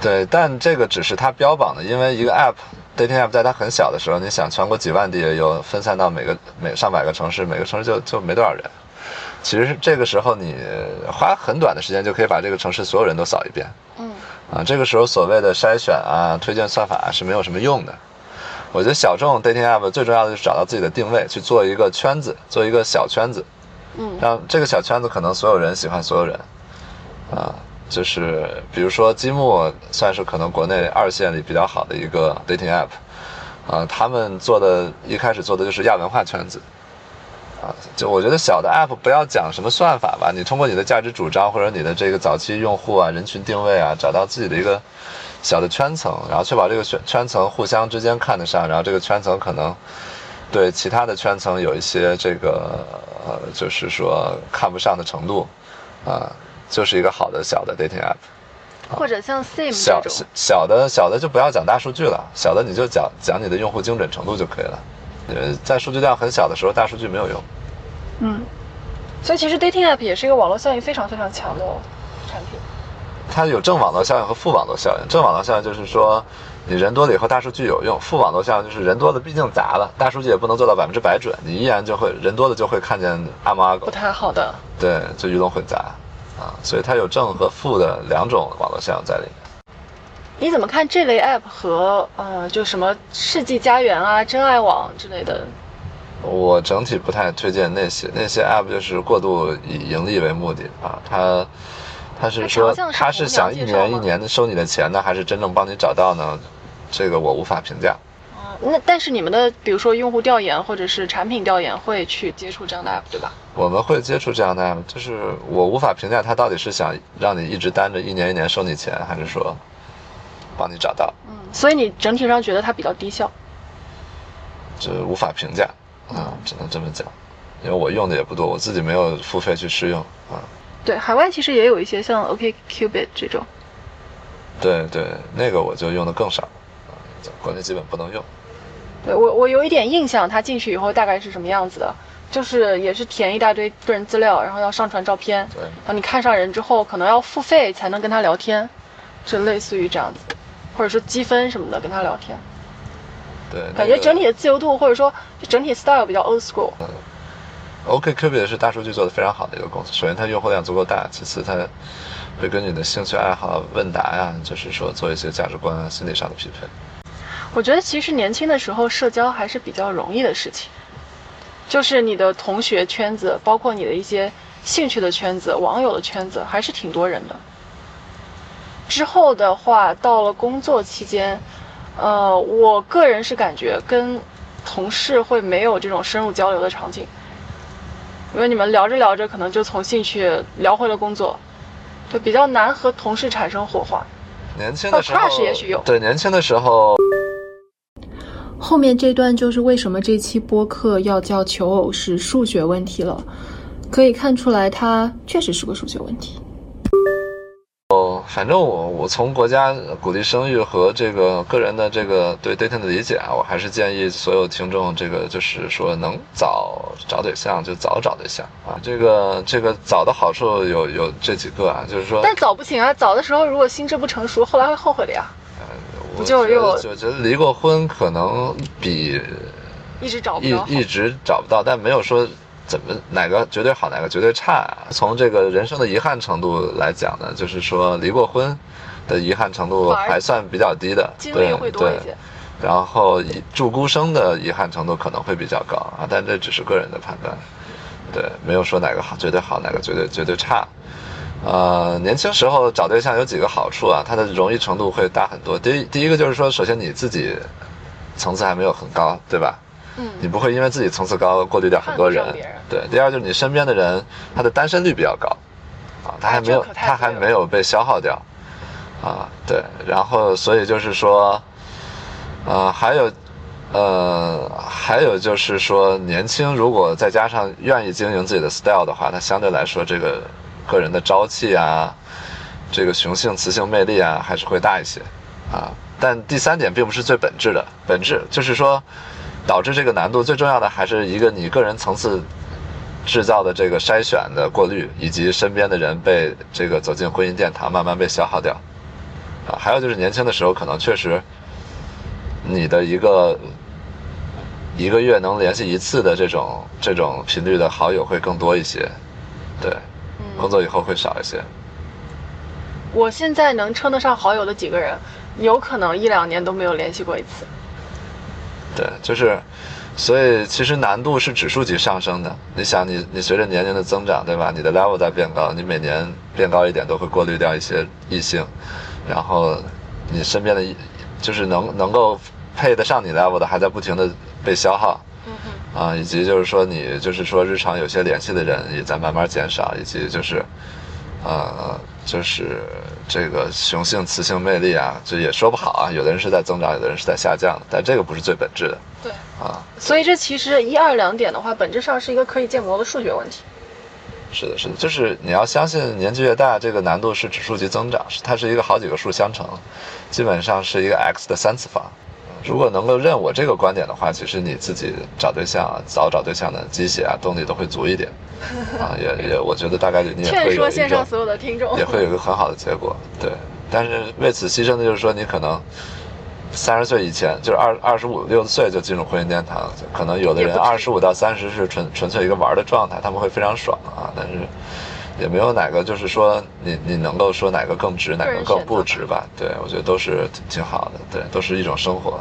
B: 对，但这个只是他标榜的，因为一个 app dating app 在它很小的时候，你想全国几万地有分散到每个每上百个城市，每个城市就就没多少人。其实这个时候你花很短的时间就可以把这个城市所有人都扫一遍。
C: 嗯
B: 啊，这个时候所谓的筛选啊、推荐算法啊是没有什么用的。我觉得小众 dating app 最重要的就是找到自己的定位，去做一个圈子，做一个小圈子，
C: 嗯。
B: 让这个小圈子可能所有人喜欢所有人，啊，就是比如说积木算是可能国内二线里比较好的一个 dating app，啊，他们做的一开始做的就是亚文化圈子，啊，就我觉得小的 app 不要讲什么算法吧，你通过你的价值主张或者你的这个早期用户啊、人群定位啊，找到自己的一个小的圈层，然后确保这个圈圈层互相之间看得上，然后这个圈层可能对其他的圈层有一些这个呃，就是说看不上的程度，啊、就是一个好的小的 dating app。
C: 或者像 Sim 这
B: 小
C: 种
B: 小，小的小的就不要讲大数据了，小的你就讲讲你的用户精准程度就可以了。呃，在数据量很小的时候，大数据没有用。
C: 嗯，所以其实 dating app 也是一个网络效应非常非常强的产品。
B: 它有正网络效应和负网络效应。正网络效应就是说，你人多了以后大数据有用；负网络效应就是人多了毕竟杂了，大数据也不能做到百分之百准，你依然就会人多了就会看见阿猫阿狗
C: 不，太好的。
B: 对，就鱼龙混杂啊。所以它有正和负的两种网络效应在里面。
C: 你怎么看这类 app 和呃，就什么世纪佳缘啊、真爱网之类的？
B: 我整体不太推荐那些那些 app，就是过度以盈利为目的啊，它它是说
C: 他是
B: 想一年一年的收你的钱呢，还是真正帮你找到呢？这个我无法评价。
C: 那但是你们的比如说用户调研或者是产品调研会去接触这样的 app 对吧？
B: 我们会接触这样的 app，就是我无法评价他到底是想让你一直单着一年一年收你钱，还是说帮你找到，
C: 嗯，所以你整体上觉得它比较低效。
B: 这无法评价啊，只能这么讲。因为我用的也不多，我自己没有付费去试用啊。
C: 对，海外其实也有一些像 OKCupid 这种。
B: 对对，那个我就用的更少，啊，国内基本不能用。
C: 对我我有一点印象，他进去以后大概是什么样子的，就是也是填一大堆个人资料，然后要上传照片，
B: 对
C: 然后你看上人之后，可能要付费才能跟他聊天，就类似于这样子，或者说积分什么的跟他聊天，
B: 对，
C: 感觉整体的自由度或者说就整体 style 比较 old school。
B: OKCupid 是大数据做的非常好的一个公司。首先，它用户量足够大；其次，它会根据你的兴趣爱好、问答呀，就是说做一些价值观啊、心理上的匹配。
C: 我觉得其实年轻的时候社交还是比较容易的事情，就是你的同学圈子，包括你的一些兴趣的圈子、网友的圈子，还是挺多人的。之后的话，到了工作期间，呃，我个人是感觉跟同事会没有这种深入交流的场景，因为你们聊着聊着，可能就从兴趣聊回了工作，就比较难和同事产生火花。
B: 年轻的时候
C: 哦，crush 也许有
B: 对年轻的时候，
A: 后面这段就是为什么这期播客要叫求偶是数学问题了，可以看出来它确实是个数学问题。
B: 反正我我从国家鼓励生育和这个个人的这个对 dating 的理解啊，我还是建议所有听众这个就是说能早找对象就早找对象啊。这个这个早的好处有有这几个啊，就是说，
C: 但早不行啊，早的时候如果心智不成熟，后来会后悔的呀。
B: 我
C: 不就又
B: 我觉得离过婚可能比
C: 一直找不
B: 一。一直找不到，但没有说怎么哪个绝对好，哪个绝对差。从这个人生的遗憾程度来讲呢，就是说离过婚的遗憾程度还算比较低的，
C: 经
B: 对
C: 历会多一些
B: 对。然后以住孤生的遗憾程度可能会比较高啊，但这只是个人的判断，对，没有说哪个好绝对好，哪个绝对绝对差。呃，年轻时候找对象有几个好处啊，它的容易程度会大很多。第一，第一个就是说，首先你自己层次还没有很高，对吧？
C: 嗯
B: 你不会因为自己层次高过滤掉很多人。对，第二就是你身边的人他的单身率比较高，啊，他还没有他还没有被消耗掉，啊，对，然后所以就是说，呃，还有。呃，还有就是说，年轻如果再加上愿意经营自己的 style 的话，它相对来说这个个人的朝气啊，这个雄性、雌性魅力啊，还是会大一些啊。但第三点并不是最本质的，本质就是说，导致这个难度最重要的还是一个你个人层次制造的这个筛选的过滤，以及身边的人被这个走进婚姻殿堂慢慢被消耗掉啊。还有就是年轻的时候可能确实你的一个一个月能联系一次的这种这种频率的好友会更多一些，对，工作以后会少一些。
C: 我现在能称得上好友的几个人，有可能一两年都没有联系过一次。
B: 对，就是，所以其实难度是指数级上升的。你想你，你随着年龄的增长，对吧？你的 level 在变高，你每年变高一点，都会过滤掉一些异性，然后你身边的异，就是能能够配得上你 level 的，还在不停的被消耗。
C: 嗯
B: 啊，以及就是说你就是说日常有些联系的人也在慢慢减少，以及就是，呃，就是这个雄性雌性魅力啊，这也说不好啊。有的人是在增长，有的人是在下降的，但这个不是最本质的
C: 对，
B: 啊。
C: 所以这其实一二两点的话，本质上是一个可以建模的数学问题。
B: 是的，是的，就是你要相信年纪越大，这个难度是指数级增长，是它是一个好几个数相乘，基本上是一个 x 的三次方。如果能够认我这个观点的话，其实你自己找对象啊，早找对象的鸡血啊，动力都会足一点，啊，也也，我觉得大概率你也
C: 劝说
B: 会有一个
C: 线上所有的听众
B: 也，会有一个很好的结果，对。但是为此牺牲的就是说，你可能三十岁以前，就是二二十五六岁就进入婚姻殿堂，可能有的人二十五到三十是纯纯粹一个玩的状态，他们会非常爽啊，但是也没有哪个就是说你你能够说哪个更值，哪个更不值吧？对，我觉得都是挺挺好的，对，都是一种生活。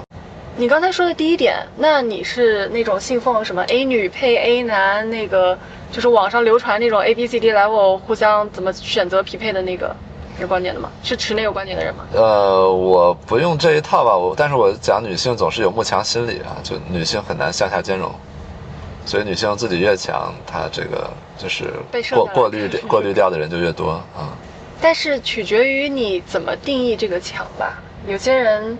C: 你刚才说的第一点，那你是那种信奉什么 A 女配 A 男，那个就是网上流传那种 A B C D level 互相怎么选择匹配的那个有观点的吗？是持那个观点的人吗？
B: 呃，我不用这一套吧，我但是我讲女性总是有慕强心理啊，就女性很难向下兼容，所以女性自己越强，她这个就是
C: 被
B: 过滤掉过滤掉的人就越多啊。
C: 但是取决于你怎么定义这个强吧。有些人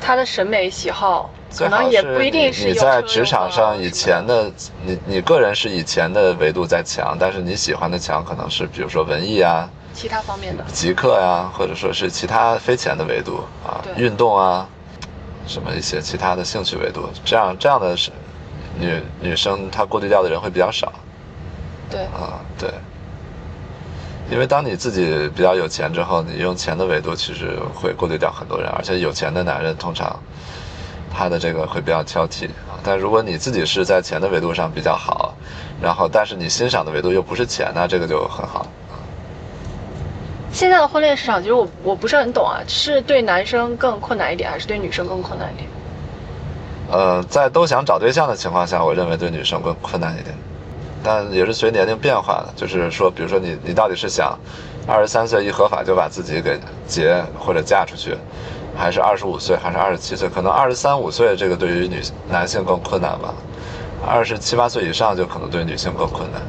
C: 他的审美喜好可能也
B: 是
C: 不一定是
B: 你在职场上以前的你你个人是以前的维度在强，但是你喜欢的强可能是比如说文艺啊、
C: 其他方面的。
B: 极客呀、或者说是其他非钱的维度啊，运动啊，什么一些其他的兴趣维度，这样这样的是女女生她过滤掉的人会比较少
C: 对，
B: 啊，对。因为当你自己比较有钱之后，你用钱的维度其实会过滤掉很多人，而且有钱的男人通常他的这个会比较挑剔啊。但如果你自己是在钱的维度上比较好，然后但是你欣赏的维度又不是钱，那这个就很好。
C: 现在的婚恋市场，其实我我不是很懂啊，是对男生更困难一点，还是对女生更困难一点？
B: 呃，在都想找对象的情况下，我认为对女生更困难一点，但也是随年龄变化的。就是说，比如说你你到底是想二十三岁一合法就把自己给结或者嫁出去，还是二十五岁还是二十七岁？可能二十三五岁这个对于女男性更困难吧，二十七八岁以上就可能对女性更困难。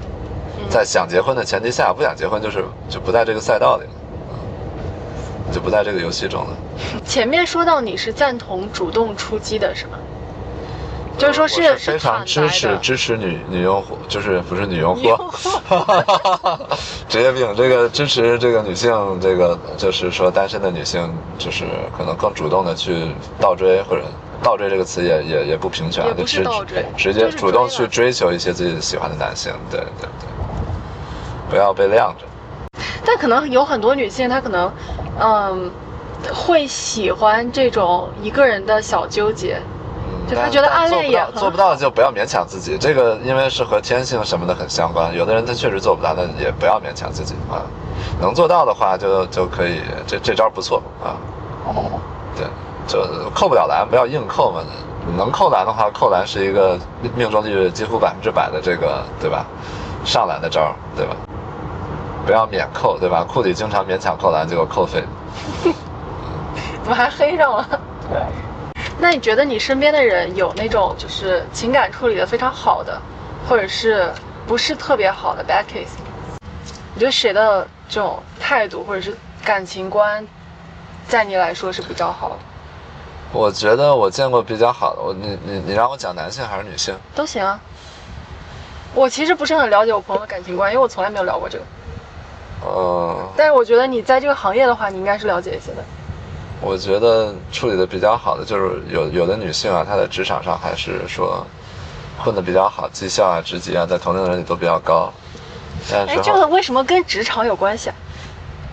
B: 在想结婚的前提下，不想结婚就是就不在这个赛道里了，嗯就不在这个游戏中了。
C: 前面说到你是赞同主动出击的，是吗？就是说
B: 我
C: 是
B: 是非常支持支持女女用户，就是不是女用户，职业病。这个支持这个女性，这个就是说单身的女性，就是可能更主动的去倒追，或者倒追这个词也也也不平权就是直直接主动去
C: 追
B: 求一些自己喜欢的男性，对对对，不要被晾着。
C: 但可能有很多女性，她可能，嗯，会喜欢这种一个人的小纠结。就
B: 他
C: 觉得暗
B: 但做不
C: 恋也很
B: 到做不到就不要勉强自己，这个因为是和天性什么的很相关。有的人他确实做不到，但也不要勉强自己啊。能做到的话就就可以，这这招不错啊。哦对，就扣不了篮，不要硬扣嘛。能扣篮的话，扣篮是一个命中率几乎百分之百的这个，对吧？上篮的招，对吧？不要免扣，对吧？库里经常勉强扣篮，结果扣废。
C: 怎么还黑上了？那你觉得你身边的人有那种就是情感处理的非常好的，或者是不是特别好的 bad case？你觉得谁的这种态度或者是感情观，在你来说是比较好的？
B: 我觉得我见过比较好的，我你你你让我讲男性还是女性？
C: 都行啊。我其实不是很了解我朋友的感情观，因为我从来没有聊过这个。
B: 呃，
C: 但是我觉得你在这个行业的话，你应该是了解一些的。
B: 我觉得处理的比较好的就是有有的女性啊，她在职场上还是说混的比较好，绩效啊、职级啊，在同龄人里都比较高。但
C: 哎，这个为什么跟职场有关系啊？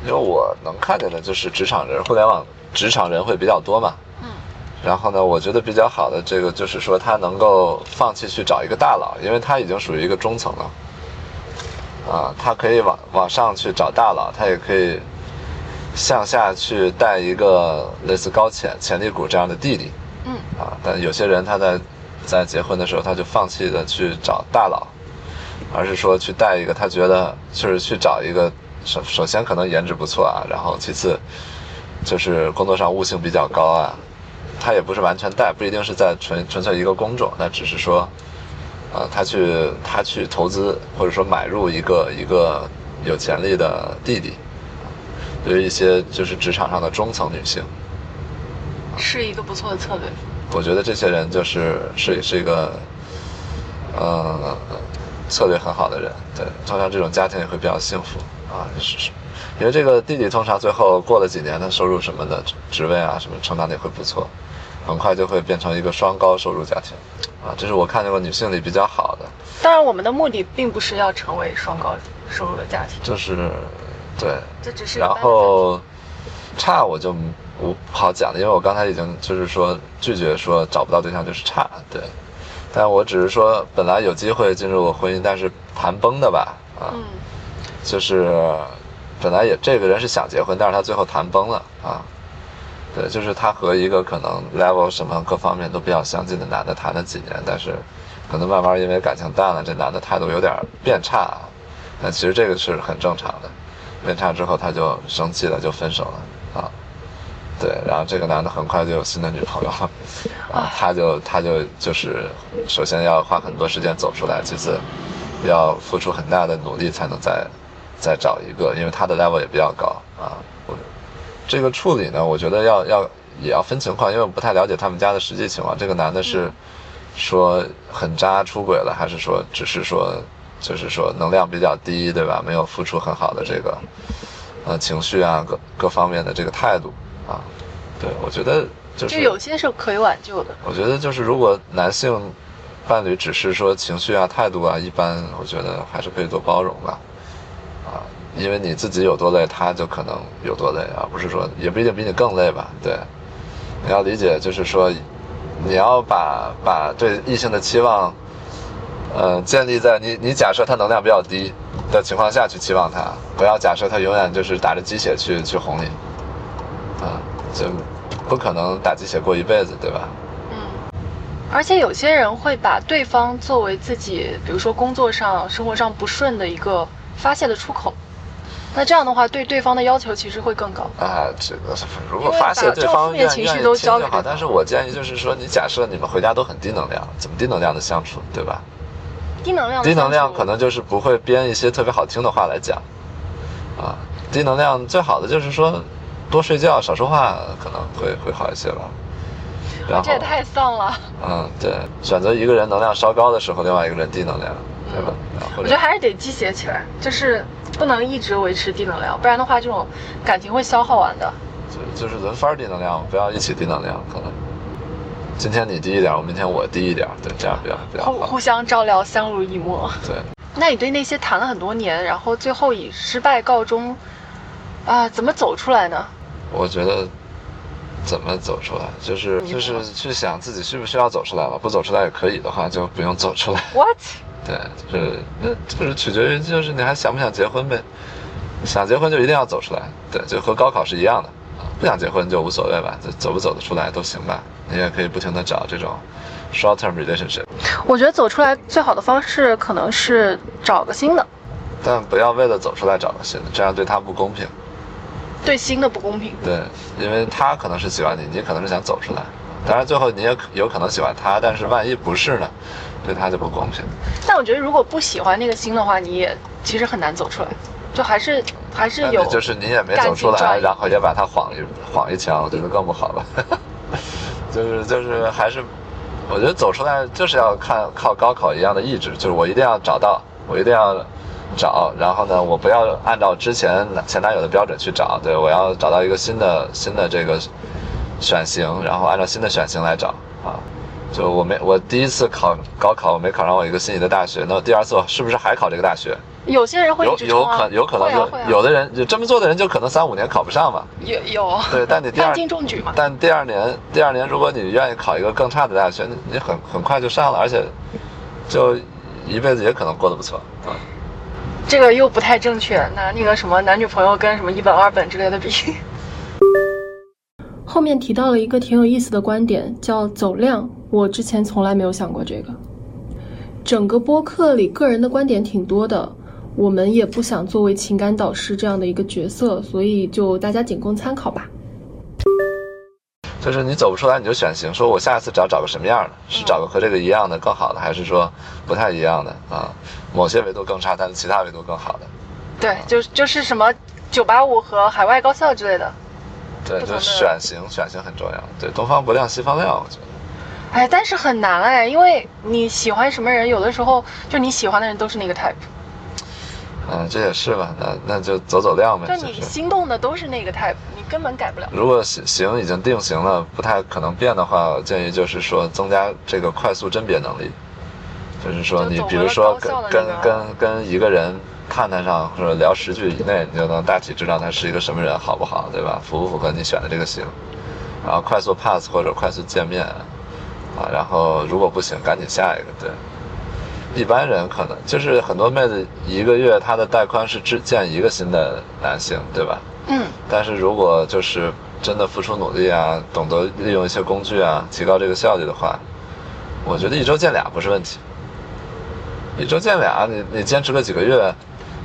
B: 因为我能看见的就是职场人，互联网职场人会比较多嘛。
C: 嗯。
B: 然后呢，我觉得比较好的这个就是说，他能够放弃去找一个大佬，因为他已经属于一个中层了。啊，他可以往往上去找大佬，他也可以向下去带一个类似高潜潜力股这样的弟弟。
C: 嗯。
B: 啊，但有些人他在在结婚的时候，他就放弃了去找大佬，而是说去带一个他觉得就是去找一个首首先可能颜值不错啊，然后其次就是工作上悟性比较高啊，他也不是完全带，不一定是在纯纯粹一个工种，那只是说，呃，他去他去投资或者说买入一个一个有潜力的弟弟，对于一些就是职场上的中层女性。
C: 是一个不错的策略。
B: 我觉得这些人就是是是一个，呃，策略很好的人。对，通常这种家庭也会比较幸福啊，是是。因为这个弟弟通常最后过了几年，他收入什么的职位啊什么成长的也会不错，很快就会变成一个双高收入家庭，啊，这是我看见过女性里比较好的。
C: 当然，我们的目的并不是要成为双高收入的家庭，
B: 就是，对，
C: 这只是
B: 然后差我就不好讲了，因为我刚才已经就是说拒绝说找不到对象就是差，对。但我只是说本来有机会进入婚姻，但是谈崩的吧，啊，
C: 嗯，
B: 就是本来也这个人是想结婚，但是他最后谈崩了啊。对，就是他和一个可能 level 什么各方面都比较相近的男的谈了几年，但是可能慢慢因为感情淡了，这男的态度有点变差。但其实这个是很正常的，变差之后他就生气了，就分手了啊。对，然后这个男的很快就有新的女朋友了，啊，他就他就就是首先要花很多时间走出来，其次要付出很大的努力才能再再找一个，因为他的 level 也比较高啊。我这个处理呢，我觉得要要也要分情况，因为我不太了解他们家的实际情况。这个男的是说很渣出轨了，还是说只是说就是说能量比较低，对吧？没有付出很好的这个呃情绪啊各各方面的这个态度啊。对，我觉得就
C: 就是有些是可以挽救的。
B: 我觉得就是如果男性伴侣只是说情绪啊、态度啊一般，我觉得还是可以多包容吧。啊，因为你自己有多累，他就可能有多累，啊不是说也不一定比你更累吧。对，你要理解，就是说你要把把对异性的期望，呃，建立在你你假设他能量比较低的情况下去期望他，不要假设他永远就是打着鸡血去去哄你，啊，就不可能打鸡血过一辈子，对吧？
C: 嗯，而且有些人会把对方作为自己，比如说工作上、生活上不顺的一个发泄的出口。那这样的话，对对方的要求其实会更高。
B: 啊，这个如果发泄
C: 把这
B: 方
C: 负面情绪
B: 愿愿意
C: 都交给对。
B: 听就好但是我建议就是说，你假设你们回家都很低能量，怎么低能量的相处，对吧？
C: 低能量的
B: 低能量可能就是不会编一些特别好听的话来讲，啊，低能量最好的就是说多睡觉少说话，可能会会好一些吧。然后
C: 这也太丧了。
B: 嗯，对，选择一个人能量稍高的时候，另外一个人低能量，对吧？
C: 我觉得还是得积血起来，就是不能一直维持低能量，不然的话，这种感情会消耗完的。
B: 就就是轮番低能量，不要一起低能量，可能今天你低一点，我明天我低一点，对，这样比较比较好
C: 互互。相照料，相濡以沫。
B: 对，
C: 那你对那些谈了很多年，然后最后以失败告终，啊，怎么走出来呢？
B: 我觉得怎么走出来，就是就是去想自己需不需要走出来吧。不走出来也可以的话，就不用走出来。
C: What？
B: 对，就是那就是取决于就是你还想不想结婚呗。想结婚就一定要走出来，对，就和高考是一样的。啊不想结婚就无所谓吧，就走不走得出来都行吧。你也可以不停的找这种 short term relationship，
C: 我觉得走出来最好的方式可能是找个新的，
B: 但不要为了走出来找个新的，这样对他不公平。
C: 对新的不公平。
B: 对，因为他可能是喜欢你，你可能是想走出来，啊当然最后你也有可能喜欢他，但是万一不是呢，对他就不公平。
C: 但我觉得如果不喜欢那个新的话，你也其实很难走出来，就还是还是有
B: 就是你也没走出来，然后也把他晃一晃一枪，我觉得更不好了。就是就是还是，我觉得走出来就是要看靠高考一样的意志，就是我一定要找到，我一定要找，然后呢，我不要按照之前前男友的标准去找，对我要找到一个新的新的这个选型，然后按照新的选型来找啊。就我没我第一次考高考，我没考上我一个心仪的大学，那我第二次我是不是还考这个大学？
C: 有些人会一
B: 有有可有可能就
C: 啊啊
B: 有的人就这么做的人就可能三五年考不上嘛。
C: 有有
B: 对，但你第二
C: 半斤中举嘛。
B: 但第二年第二年如果你愿意考一个更差的大学，你你很很快就上了，而且就一辈子也可能过得不错啊。
C: 这个又不太正确，拿那个什么男女朋友跟什么一本二本之类的比。
A: 后面提到了一个挺有意思的观点，叫走量。我之前从来没有想过这个。整个播客里个人的观点挺多的，我们也不想作为情感导师这样的一个角色，所以就大家仅供参考吧。
B: 就是你走不出来，你就选型，说我下一次找找个什么样的，是找个和这个一样的更好的，还是说不太一样的啊？某些维度更差，但是其他维度更好的。
C: 对，就是就是什么九八五和海外高校之类的。
B: 对，就选型，选型很重要。对，东方不亮西方亮，我觉得。
C: 哎，但是很难哎，因为你喜欢什么人，有的时候就你喜欢的人都是那个 type，
B: 嗯，这也是吧，那那就走走量呗。
C: 就你心动的都是那个 type，你根本改不了。
B: 如果型型已经定型了，不太可能变的话，我建议就是说增加这个快速甄别能力，就是说你比如说跟跟跟跟一个人探探上或者聊十句以内，你就能大体知道他是一个什么人，好不好，对吧？符不符合你选的这个型，然后快速 pass 或者快速见面，啊，然后如果不行，赶紧下一个，对。一般人可能就是很多妹子一个月她的带宽是只见一个新的男性，对吧？
C: 嗯，
B: 但是如果就是真的付出努力啊，懂得利用一些工具啊，提高这个效率的话，我觉得一周见俩不是问题。一周见俩，你你坚持个几个月，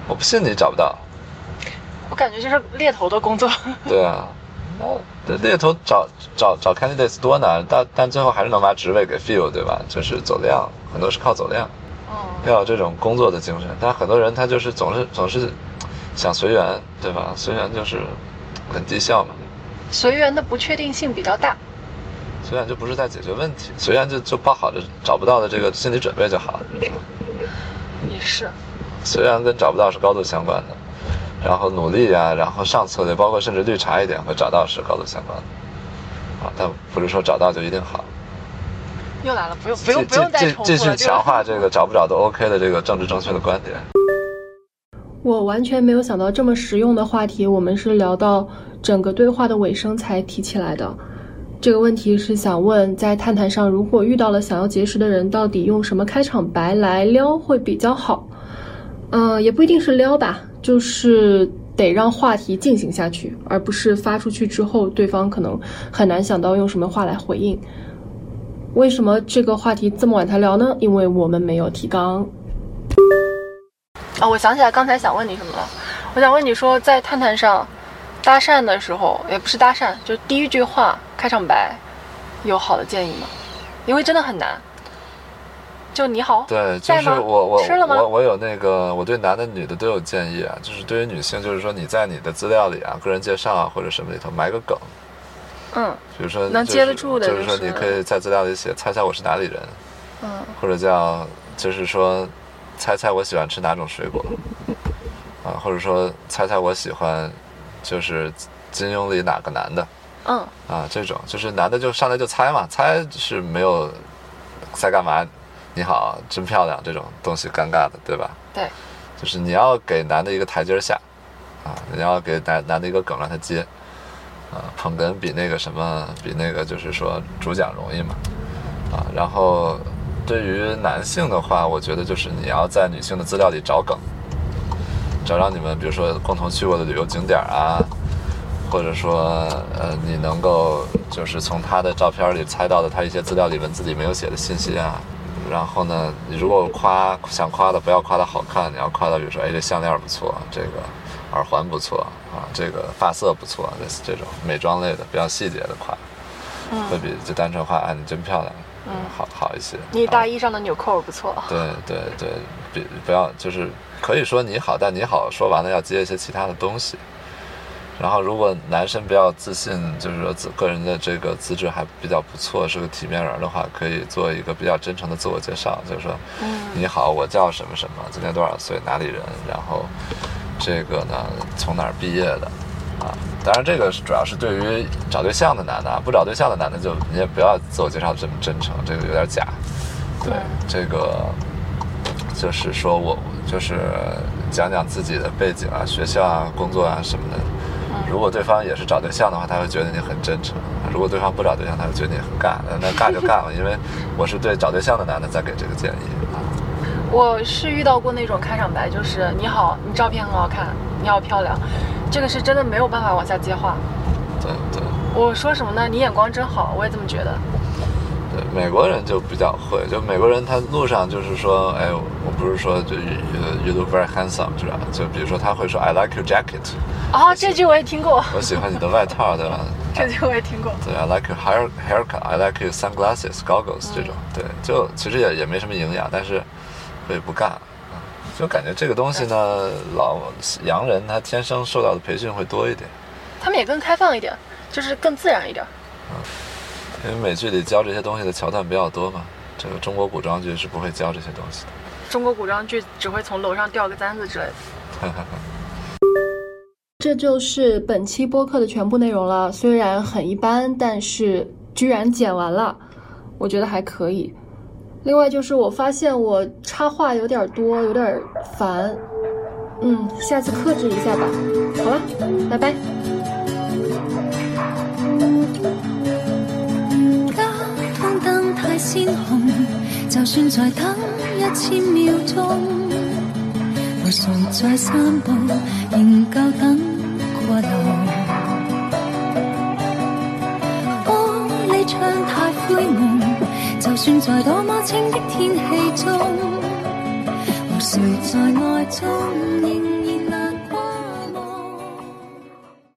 B: 我不信你找不到。
C: 我感觉就是猎头的工作。
B: 对啊，那猎头找找找 candidates 多难，但但最后还是能把职位给 fill，对吧？就是走量，很多是靠走量，
C: 嗯，
B: 要有这种工作的精神。但很多人他就是总是总是想随缘，对吧？随缘就是很低效嘛。
C: 随缘的不确定性比较大。
B: 随缘就不是在解决问题，随缘就就抱好着找不到的这个心理准备就好了。
C: 也是，
B: 随缘跟找不到是高度相关的，然后努力啊，然后上策略，包括甚至绿茶一点和找到是高度相关的，啊，但不是说找到就一定好。
C: 又来了，不用不用
B: 继
C: 不用再
B: 继继
C: 重复了。
B: 续强化这个找不找都 OK 的这个政治正确的观点。
A: 我完全没有想到这么实用的话题，我们是聊到整个对话的尾声才提起来的。这个问题是想问，在探探上，如果遇到了想要结识的人，到底用什么开场白来撩会比较好？嗯、也不一定是撩吧，就是得让话题进行下去，而不是发出去之后，对方可能很难想到用什么话来回应。为什么这个话题这么晚才聊呢？因为我们没有提纲。
C: 啊、我想起来刚才想问你什么了，我想问你说，在探探上搭讪的时候，也不是搭讪，就第一句话开场白，有好的建议吗？因为真的很难。就你好，
B: 对，就是我我
C: 吃了吗
B: 我我有那个，我对男的女的都有建议啊。就是对于女性，就是说你在你的资料里啊、个人介绍啊或者什么里头埋个梗，
C: 嗯。
B: 比如说
C: 能接得住的
B: 就是说
C: 就是
B: 你可以在资料里写猜猜我是哪里人，
C: 嗯。
B: 或者叫就是说猜猜我喜欢吃哪种水果，啊，或者说猜猜我喜欢就是金庸里哪个男的
C: 嗯。
B: 啊，这种就是男的就上来就猜嘛，猜是没有在干嘛，你好，真漂亮这种东西尴尬的，对吧？
C: 对，
B: 就是你要给男的一个台阶下，啊，你要给男男的一个梗让他接，啊，捧哏比那个什么比那个就是说主讲容易嘛，啊，然后对于男性的话，我觉得就是你要在女性的资料里找梗，找找你们比如说共同去过的旅游景点啊，或者说呃你能够就是从她的照片里猜到的她一些资料里文字里没有写的信息啊。然后呢，你如果夸想夸的，不要夸的好看，你要夸的，比如说，哎，这项链不错，这个耳环不错啊，这个发色不错，类似这种美妆类的，比较细节的夸。
C: 嗯
B: 会比就单纯画啊你真漂亮，
C: 嗯
B: 好好一些。
C: 你大衣上的纽扣不错。
B: 对对对，比不要就是可以说你好，但你好说完了要接一些其他的东西。然后，如果男生比较自信，就是说自个人的这个资质还比较不错，是个体面人的话，可以做一个比较真诚的自我介绍，就是说，
C: 嗯
B: 你好，我叫什么什么，今年多少岁，哪里人，然后这个呢从哪儿毕业的，啊，当然这个是主要是对于找对象的男的，啊，不找对象的男的就你也不要自我介绍这么真诚，这个有点假。对，这个就是说我就是讲讲自己的背景啊、学校啊、工作啊什么的。如果对方也是找对象的话，他会觉得你很真诚；如果对方不找对象，他会觉得你很尬。那尬就尬了，因为我是对找对象的男的在给这个建议啊。
C: 我是遇到过那种开场白，就是你好，你照片很好看，你好漂亮，这个是真的没有办法往下接话。
B: 对对
C: 我说什么呢？你眼光真好，我也这么觉得。
B: 对，美国人就比较会，就美国人他路上就是说，哎，我不是说就 you you look very handsome 是吧？就比如说他会说 I like your jacket，
C: 啊，这句我也听过，
B: 我喜欢你的外套，对吧？
C: 这句我也听过。
B: 对，I like your hair haircut, I like your sunglasses, goggles 这种，对，就其实也也没什么营养，但是会不干，啊就感觉这个东西呢，老洋人他天生受到的培训会多一点，
C: 他们也更开放一点，就是更自然一点。
B: 因为美剧里教这些东西的桥段比较多嘛，这个中国古装剧是不会教这些东西的。
C: 中国古装剧只会从楼上掉个簪子之类的。这就是本期播客的全部内容了。虽然很一般，但是居然剪完了，我觉得还可以。另外就是我发现我插话有点多，有点烦。嗯，下次克制一下吧。好了，拜拜。
E: 交通燈太鮮紅，就算再等一千秒鐘，無誰再散步，仍夠等过头。玻璃窗太灰蒙，就算在多么清的天气中，和谁在爱中應